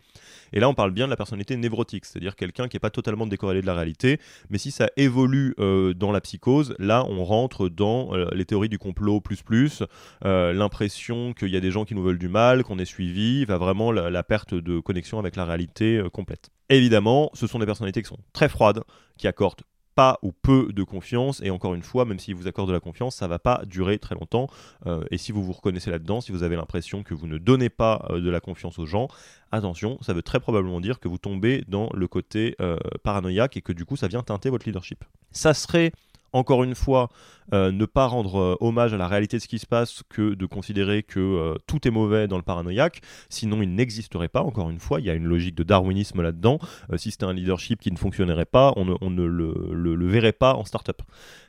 Et là, on parle bien de la personnalité névrotique, c'est-à-dire quelqu'un qui n'est pas totalement décorrélé de la réalité. Mais si ça évolue euh, dans la psychose, là, on rentre dans euh, les théories du complot plus plus, l'impression qu'il y a des gens qui nous veulent du mal, qu'on est suivi, va vraiment la, perte de connexion avec la réalité complète. Évidemment, ce sont des personnalités qui sont très froides, qui accordent pas ou peu de confiance. Et encore une fois, même s'il vous accorde de la confiance, ça va pas durer très longtemps. Euh, et si vous vous reconnaissez là-dedans, si vous avez l'impression que vous ne donnez pas euh, de la confiance aux gens, attention, ça veut très probablement dire que vous tombez dans le côté euh, paranoïaque et que du coup, ça vient teinter votre leadership. Ça serait encore une fois, euh, ne pas rendre euh, hommage à la réalité de ce qui se passe que de considérer que euh, tout est mauvais dans le paranoïaque, sinon il n'existerait pas, encore une fois, il y a une logique de darwinisme là-dedans, si c'était un leadership qui ne fonctionnerait pas, on ne, le, verrait pas en start-up.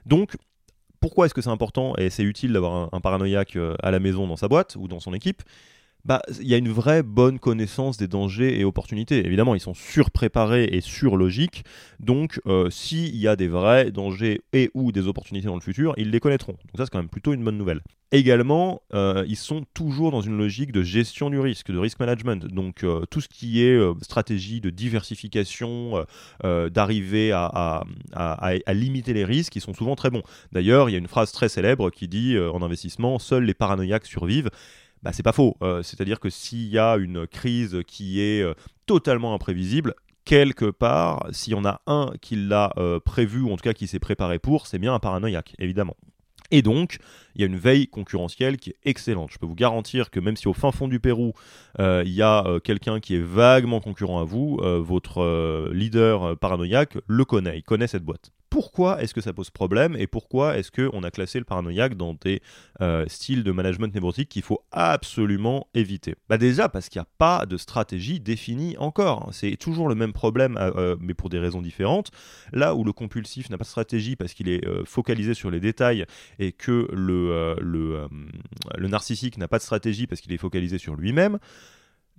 Donc, pourquoi est-ce que c'est important et c'est utile d'avoir un paranoïaque à la maison dans sa boîte ou dans son équipe? Bah, il y a une vraie bonne connaissance des dangers et opportunités. Évidemment, ils sont surpréparés et surlogiques. Donc, euh, s'il y a des vrais dangers et ou des opportunités dans le futur, ils les connaîtront. Donc ça, c'est quand même plutôt une bonne nouvelle. Également, euh, ils sont toujours dans une logique de gestion du risque, de risk management. Donc, euh, tout ce qui est stratégie de diversification, d'arriver à, à, limiter les risques, ils sont souvent très bons. D'ailleurs, il y a une phrase très célèbre qui dit en investissement, seuls les paranoïaques survivent bah, c'est pas faux. Euh, c'est-à-dire que s'il y a une crise qui est euh, totalement imprévisible, quelque part, s'il y en a un qui l'a euh, prévu, ou en tout cas qui s'est préparé pour, c'est bien un paranoïaque, évidemment. Et donc, il y a une veille concurrentielle qui est excellente. Je peux vous garantir que même si au fin fond du Pérou, il y a quelqu'un qui est vaguement concurrent à vous, votre leader paranoïaque le connaît, il connaît cette boîte. Pourquoi est-ce que ça pose problème et pourquoi est-ce qu'on a classé le paranoïaque dans des euh, styles de management névrotique qu'il faut absolument éviter? Bah Déjà parce qu'il n'y a pas de stratégie définie encore. C'est toujours le même problème, euh, euh, mais pour des raisons différentes. Là où le compulsif n'a pas de stratégie parce qu'il est focalisé sur les détails et que le, narcissique n'a pas de stratégie parce qu'il est focalisé sur lui-même,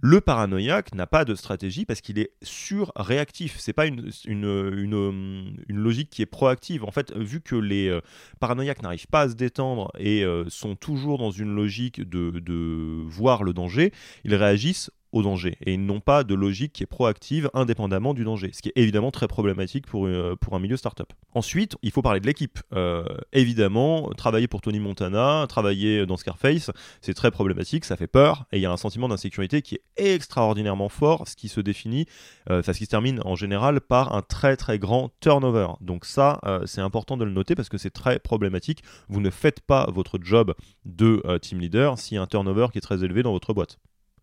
le paranoïaque n'a pas de stratégie parce qu'il est surréactif. C'est pas une, une, logique qui est proactive. En fait, vu que les euh, paranoïaques n'arrivent pas à se détendre et euh, sont toujours dans une logique de voir le danger, ils réagissent au danger et n'ont pas de logique qui est proactive indépendamment du danger, ce qui est évidemment très problématique pour, euh, pour un milieu startup. Ensuite, il faut parler de l'équipe. Euh, évidemment, travailler pour Tony Montana, travailler dans Scarface, c'est très problématique, ça fait peur et il y a un sentiment d'insécurité qui est extraordinairement fort, ce qui se définit, euh, ce qui se termine en général par un très très grand turnover. Donc ça, c'est important de le noter parce que c'est très problématique. Vous ne faites pas votre job de team leader a un turnover qui est très élevé dans votre boîte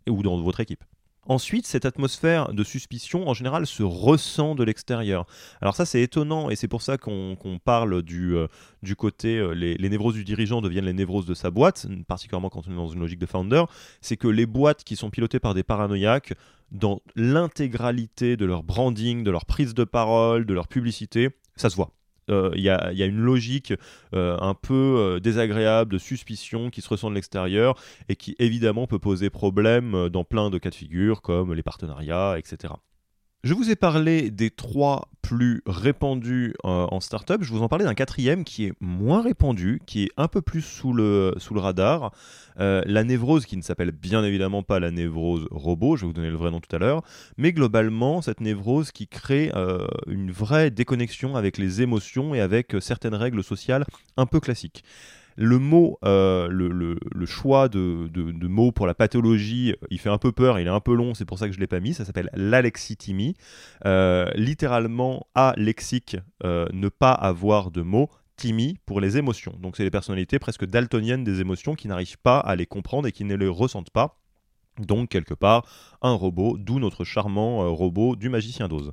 ou dans votre équipe. Ensuite, cette atmosphère de suspicion, en général, se ressent de l'extérieur. Alors ça, c'est étonnant, et c'est pour ça qu'on parle du, euh, côté, euh, les, les, névroses du dirigeant deviennent les névroses de sa boîte, particulièrement quand on est dans une logique de founder, c'est que les boîtes qui sont pilotées par des paranoïaques, dans l'intégralité de leur branding, de leur prise de parole, de leur publicité, ça se voit. Euh, il y, a, une logique euh, un peu euh, désagréable de suspicion qui se ressent de l'extérieur et qui évidemment peut poser problème dans plein de cas de figure comme les partenariats, etc. Je vous ai parlé des trois plus répandus euh, en startup. Je vous en parlais d'un quatrième qui est moins répandu, qui est un peu plus sous le, radar. Euh, la névrose, qui ne s'appelle bien évidemment pas la névrose robot, je vais vous donner le vrai nom tout à l'heure, mais globalement, cette névrose qui crée euh, une vraie déconnexion avec les émotions et avec certaines règles sociales un peu classiques. Le mot, euh, le, choix de, mots pour la pathologie, il fait un peu peur, il est un peu long, c'est pour ça que je ne l'ai pas mis. Ça s'appelle l'alexithymie. Euh, littéralement, alexique, euh, ne pas avoir de mots timie pour les émotions. Donc c'est les personnalités presque daltoniennes des émotions qui n'arrivent pas à les comprendre et qui ne les ressentent pas. Donc quelque part, un robot, d'où notre charmant robot du magicien d'Oz.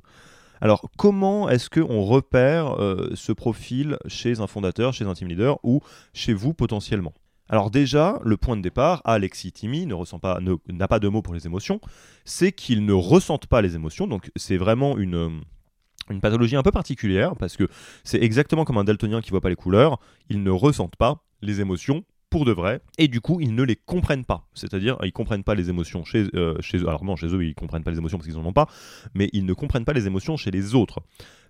Alors, comment est-ce qu'on repère euh, ce profil chez un fondateur, chez un team leader ou chez vous potentiellement? Alors déjà, le point de départ, Alexis ressent pas, n'a pas de mots pour les émotions, c'est qu'il ne ressente pas les émotions. Donc c'est vraiment une, une pathologie un peu particulière parce que c'est exactement comme un daltonien qui voit pas les couleurs. Ils ne ressentent pas les émotions pour de vrai, et du coup ils ne les comprennent pas. C'est-à-dire ils comprennent pas les émotions chez, euh, chez eux. Alors non, chez eux ils comprennent pas les émotions parce qu'ils n'en ont pas, mais ils ne comprennent pas les émotions chez les autres.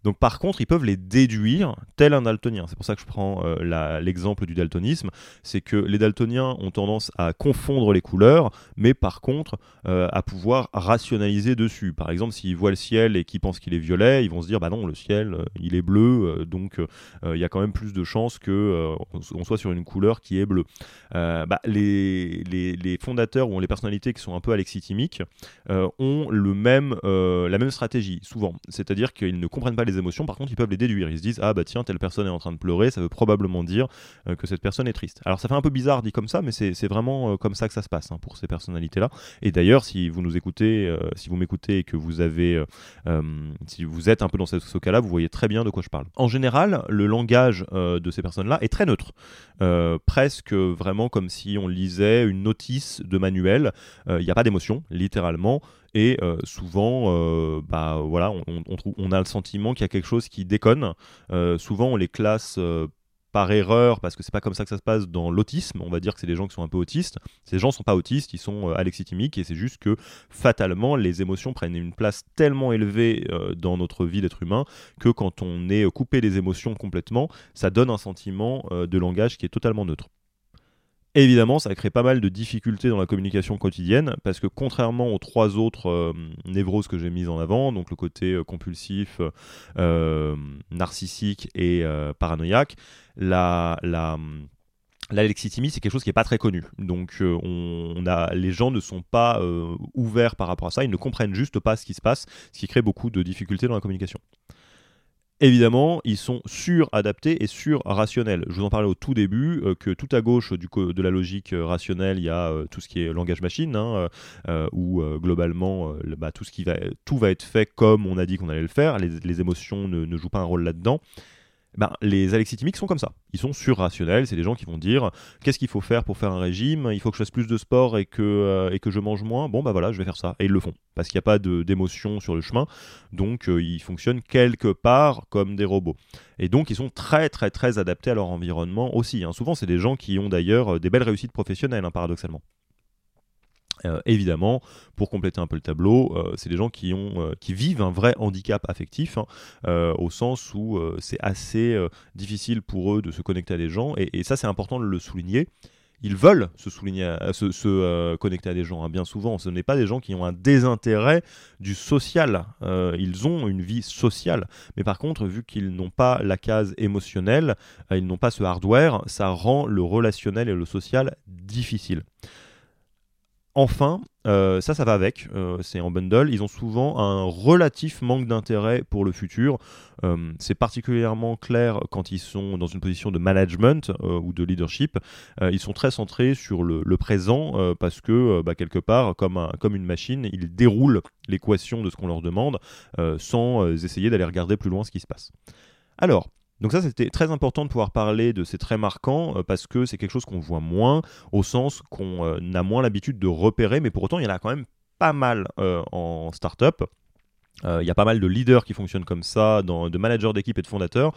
Donc par contre, ils peuvent les déduire tel un daltonien. C'est pour ça que je prends euh, l'exemple du daltonisme. C'est que les daltoniens ont tendance à confondre les couleurs, mais par contre euh, à pouvoir rationaliser dessus. Par exemple, s'ils voient le ciel et qu'ils pensent qu'il est violet, ils vont se dire bah non, le ciel euh, il est bleu, donc il y a quand même plus de chances que on soit sur une couleur qui est bleue. Bah, les, les, fondateurs ou les personnalités qui sont un peu alexithymiques ont le même, la même stratégie souvent, c'est-à-dire qu'ils ne comprennent pas les émotions, par contre, ils peuvent les déduire. Ils se disent Ah bah tiens, telle personne est en train de pleurer, ça veut probablement dire euh, que cette personne est triste. Alors ça fait un peu bizarre dit comme ça, mais c'est vraiment euh, comme ça que ça se passe hein, pour ces personnalités-là. Et d'ailleurs, si vous nous écoutez, euh, si vous m'écoutez et que vous avez, si vous êtes un peu dans ce, ce cas-là, vous voyez très bien de quoi je parle. En général, le langage de ces personnes-là est très neutre, presque vraiment comme si on lisait une notice de manuel. Il n'y a pas d'émotion, littéralement. Et euh, souvent, euh, bah, on, a le sentiment qu'il y a quelque chose qui déconne. Euh, souvent, on les classe par erreur, parce que c'est pas comme ça que ça se passe dans l'autisme, on va dire que c'est des gens qui sont un peu autistes. Ces gens sont pas autistes, ils sont alexithymiques, et c'est juste que fatalement, les émotions prennent une place tellement élevée dans notre vie d'être humain que quand on est coupé des émotions complètement, ça donne un sentiment de langage qui est totalement neutre. Évidemment, ça crée pas mal de difficultés dans la communication quotidienne parce que contrairement aux trois autres euh, névroses que j'ai mises en avant, donc le côté euh, compulsif, euh, narcissique et paranoïaque, la, la L'alexithymie, c'est quelque chose qui n'est pas très connu. Donc, on, a, les gens ne sont pas ouverts par rapport à ça, ils ne comprennent juste pas ce qui se passe, ce qui crée beaucoup de difficultés dans la communication. Évidemment, ils sont sur-adaptés et sur-rationnels. Je vous en parlais au tout début, euh, que tout à gauche de la logique euh, rationnelle, il y a euh, tout ce qui est langage machine, hein, où globalement, bah, tout, va, tout va être fait comme on a dit qu'on allait le faire, les, émotions ne, jouent pas un rôle là-dedans. Ben, les alexithymiques sont comme ça. Ils sont surrationnels. C'est des gens qui vont dire qu'est-ce qu'il faut faire pour faire un régime? Il faut que je fasse plus de sport et que, euh, et que je mange moins? Bon, bah voilà, je vais faire ça. Et ils le font. Parce qu'il n'y a pas d'émotion sur le chemin. Donc, euh, ils fonctionnent quelque part comme des robots. Et donc, ils sont très, très, très adaptés à leur environnement aussi. Hein. Souvent, c'est des gens qui ont d'ailleurs euh, des belles réussites professionnelles, hein, paradoxalement. Euh, évidemment, pour compléter un peu le tableau, euh, c'est des gens euh, qui vivent un vrai handicap affectif, hein, au sens où c'est assez difficile pour eux de se connecter à des gens, et, ça c'est important de le souligner. Ils veulent se, connecter à des gens, hein, bien souvent. Ce n'est pas des gens qui ont un désintérêt du social. ils ont une vie sociale. Mais par contre, vu qu'ils n'ont pas la case émotionnelle, ils n'ont pas ce hardware, ça rend le relationnel et le social difficile. Enfin, euh, ça, ça va avec, euh, c'est en bundle, ils ont souvent un relatif manque d'intérêt pour le futur. Euh, c'est particulièrement clair quand ils sont dans une position de management ou de leadership. ils sont très centrés sur le, présent parce que, bah, quelque part, comme, comme une machine, ils déroulent l'équation de ce qu'on leur demande sans essayer d'aller regarder plus loin ce qui se passe. Alors, donc ça, c'était très important de pouvoir parler de ces traits marquants euh, parce que c'est quelque chose qu'on voit moins, au sens qu'on euh, a moins l'habitude de repérer, mais pour autant, il y en a quand même pas mal euh, en startup. Il y a pas mal de leaders qui fonctionnent comme ça, de managers d'équipe et de fondateurs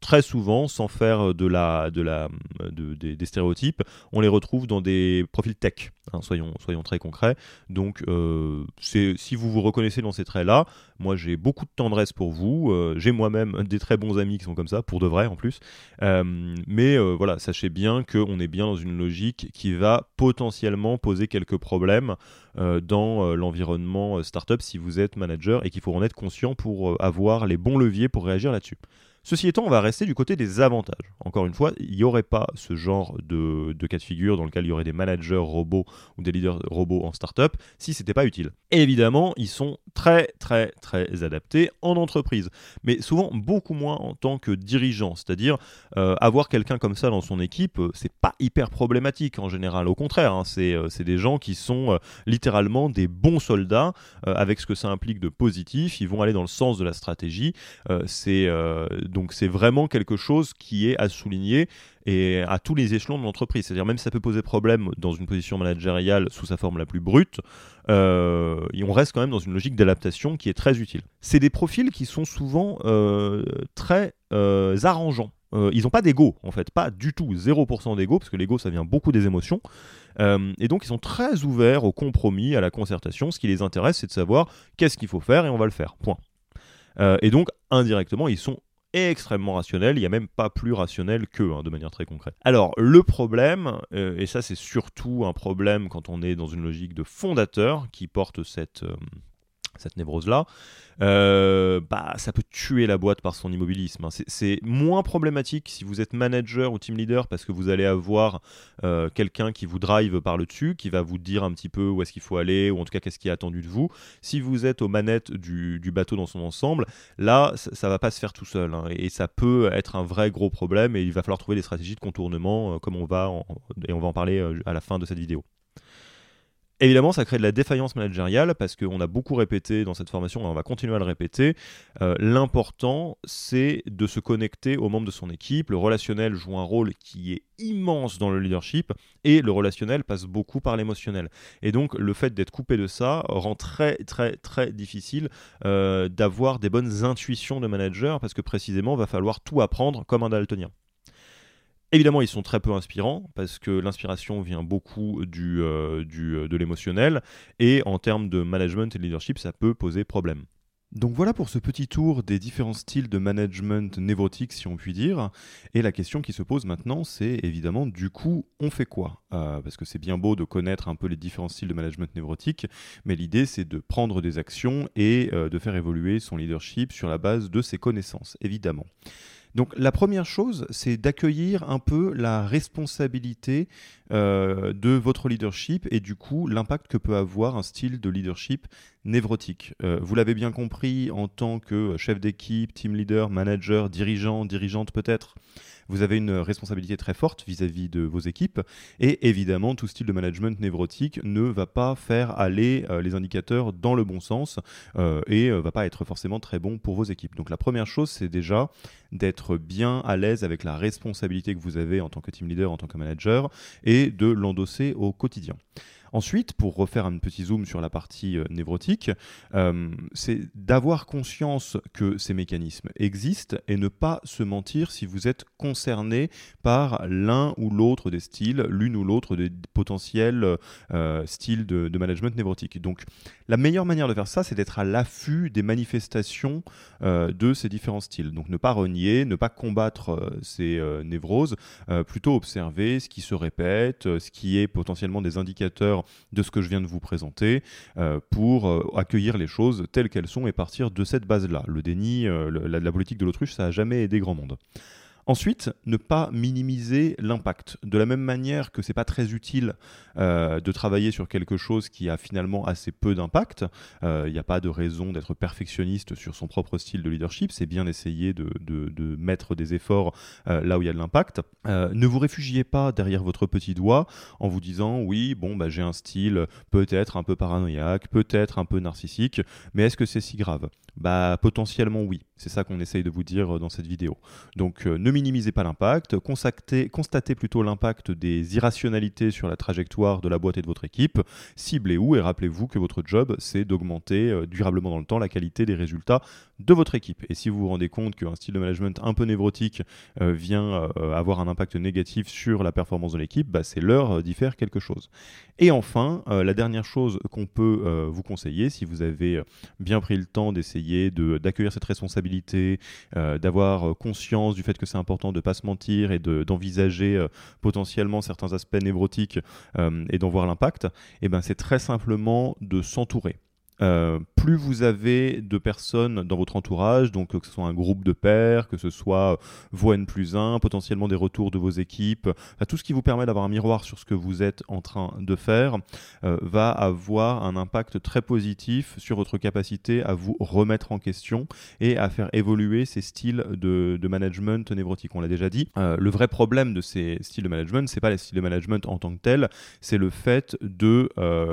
très souvent, sans faire de la, de la, de, des stéréotypes, on les retrouve dans des profils tech, hein, soyons, soyons très concrets. Donc, euh, si vous vous reconnaissez dans ces traits-là, moi j'ai beaucoup de tendresse pour vous. Euh, j'ai moi-même [LAUGHS] des très bons amis qui sont comme ça, pour de vrai en plus. Euh, mais voilà, sachez bien qu'on est bien dans une logique qui va potentiellement poser quelques problèmes dans l'environnement startup si vous êtes manager et qu'il faut en être conscient pour avoir les bons leviers pour réagir là-dessus. Ceci étant, on va rester du côté des avantages. Encore une fois, il n'y aurait pas ce genre de, cas de figure dans lequel il y aurait des managers robots ou des leaders robots en startup si ce n'était pas utile. évidemment, ils sont très très très adaptés en entreprise, mais souvent beaucoup moins en tant que dirigeant. C'est-à-dire euh, avoir quelqu'un comme ça dans son équipe, euh, c'est pas hyper problématique en général. Au contraire, hein, euh, c'est des gens qui sont littéralement des bons soldats avec ce que ça implique de positif. Ils vont aller dans le sens de la stratégie. c'est donc c'est vraiment quelque chose qui est à souligner et à tous les échelons de l'entreprise. C'est-à-dire même si ça peut poser problème dans une position managériale sous sa forme la plus brute, euh, on reste quand même dans une logique d'adaptation qui est très utile. C'est des profils qui sont souvent euh, très euh, arrangeants. ils n'ont pas d'ego, en fait, pas du tout, 0% d'ego, parce que l'ego, ça vient beaucoup des émotions. et donc, ils sont très ouverts au compromis, à la concertation. Ce qui les intéresse, c'est de savoir qu'est-ce qu'il faut faire et on va le faire. Point. et donc, indirectement, ils sont extrêmement rationnel, il n'y a même pas plus rationnel qu'eux, hein, de manière très concrète. Alors, le problème, euh, et ça c'est surtout un problème quand on est dans une logique de fondateur qui porte cette, euh, cette névrose-là, euh, bah, ça peut tuer la boîte par son immobilisme. Hein. C'est moins problématique si vous êtes manager ou team leader parce que vous allez avoir euh, quelqu'un qui vous drive par le dessus, qui va vous dire un petit peu où est-ce qu'il faut aller, ou en tout cas qu'est-ce qui est attendu de vous. Si vous êtes aux manettes du, bateau dans son ensemble, là, ça, ne va pas se faire tout seul. Hein. et ça peut être un vrai gros problème et il va falloir trouver des stratégies de contournement, euh, comme on va, et on va en parler à la fin de cette vidéo. Évidemment, ça crée de la défaillance managériale parce qu'on a beaucoup répété dans cette formation et on va continuer à le répéter. Euh, l'important, c'est de se connecter aux membres de son équipe. Le relationnel joue un rôle qui est immense dans le leadership et le relationnel passe beaucoup par l'émotionnel. Et donc, le fait d'être coupé de ça rend très, très, très difficile euh, d'avoir des bonnes intuitions de manager parce que précisément, va falloir tout apprendre comme un daltonien. Évidemment, ils sont très peu inspirants parce que l'inspiration vient beaucoup euh, euh, de l'émotionnel et en termes de management et de leadership, ça peut poser problème. Donc voilà pour ce petit tour des différents styles de management névrotique, si on peut dire. Et la question qui se pose maintenant, c'est évidemment, du coup, on fait quoi? Euh, Parce que c'est bien beau de connaître un peu les différents styles de management névrotique, mais l'idée, c'est de prendre des actions et de faire évoluer son leadership sur la base de ses connaissances, évidemment. Donc la première chose, c'est d'accueillir un peu la responsabilité de votre leadership et du coup l'impact que peut avoir un style de leadership névrotique. vous l'avez bien compris en tant que chef d'équipe, team leader, manager, dirigeant, dirigeante peut-être vous avez une responsabilité très forte vis-à-vis de vos équipes. Et évidemment, tout style de management névrotique ne va pas faire aller euh, les indicateurs dans le bon sens euh, et euh, va pas être forcément très bon pour vos équipes. Donc la première chose, c'est déjà d'être bien à l'aise avec la responsabilité que vous avez en tant que team leader, en tant que manager, et de l'endosser au quotidien. Ensuite, pour refaire un petit zoom sur la partie euh, névrotique, euh, c'est d'avoir conscience que ces mécanismes existent et ne pas se mentir si vous êtes concerné par l'un ou l'autre des styles, l'une ou l'autre des potentiels euh, styles de, management névrotique. Donc, la meilleure manière de faire ça, c'est d'être à l'affût des manifestations de ces différents styles. Donc, ne pas renier, ne pas combattre ces névroses, plutôt observer ce qui se répète, ce qui est potentiellement des indicateurs de ce que je viens de vous présenter euh, pour euh, accueillir les choses telles qu'elles sont et partir de cette base-là. Le déni, euh, la, la, politique de l'autruche, ça n'a jamais aidé grand monde. Ensuite, ne pas minimiser l'impact. De la même manière que c'est pas très utile euh, de travailler sur quelque chose qui a finalement assez peu d'impact, il euh, n'y a pas de raison d'être perfectionniste sur son propre style de leadership, c'est bien d'essayer de, mettre des efforts euh, là où il y a de l'impact. ne vous réfugiez pas derrière votre petit doigt en vous disant oui, bon, bah, j'ai un style peut-être un peu paranoïaque, peut-être un peu narcissique, mais est-ce que c'est si grave? Bah potentiellement oui. C'est ça qu'on essaye de vous dire dans cette vidéo. Donc ne minimisez pas l'impact, constatez, plutôt l'impact des irrationalités sur la trajectoire de la boîte et de votre équipe, ciblez-où et rappelez-vous que votre job, c'est d'augmenter euh, durablement dans le temps la qualité des résultats de votre équipe. Et si vous vous rendez compte qu'un style de management un peu névrotique euh, vient euh, avoir un impact négatif sur la performance de l'équipe, bah, c'est l'heure d'y faire quelque chose. Et enfin, la dernière chose qu'on peut vous conseiller, si vous avez bien pris le temps d'essayer d'accueillir cette responsabilité, d'avoir conscience du fait que c'est important de ne pas se mentir et d'envisager euh, potentiellement certains aspects névrotiques euh, et d'en voir l'impact, et eh ben c'est très simplement de s'entourer. Euh, plus vous avez de personnes dans votre entourage, donc que ce soit un groupe de pairs, que ce soit vos N plus 1, potentiellement des retours de vos équipes, tout ce qui vous permet d'avoir un miroir sur ce que vous êtes en train de faire, euh, va avoir un impact très positif sur votre capacité à vous remettre en question et à faire évoluer ces styles de, management névrotiques. On l'a déjà dit, euh, le vrai problème de ces styles de management, c'est pas les styles de management en tant que tels, c'est le fait de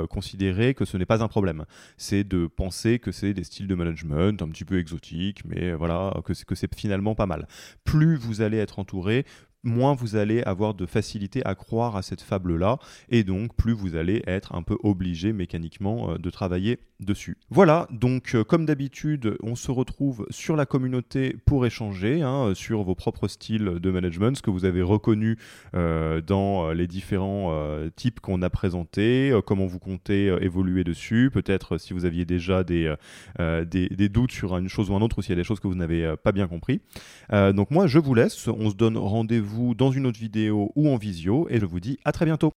considérer que ce n'est pas un problème. C'est de penser que c'est des styles de management un petit peu exotiques, mais voilà, que c'est finalement pas mal. Plus vous allez être entouré, moins vous allez avoir de facilité à croire à cette fable-là, et donc plus vous allez être un peu obligé mécaniquement euh, de travailler dessus. Voilà, donc euh, comme d'habitude, on se retrouve sur la communauté pour échanger hein, sur vos propres styles de management, ce que vous avez reconnu euh, dans les différents types qu'on a présentés, comment vous comptez évoluer dessus, peut-être si vous aviez déjà des, des, des, doutes sur une chose ou un autre, ou s'il y a des choses que vous n'avez pas bien compris. donc moi, je vous laisse, on se donne rendez-vous dans une autre vidéo ou en visio et je vous dis à très bientôt.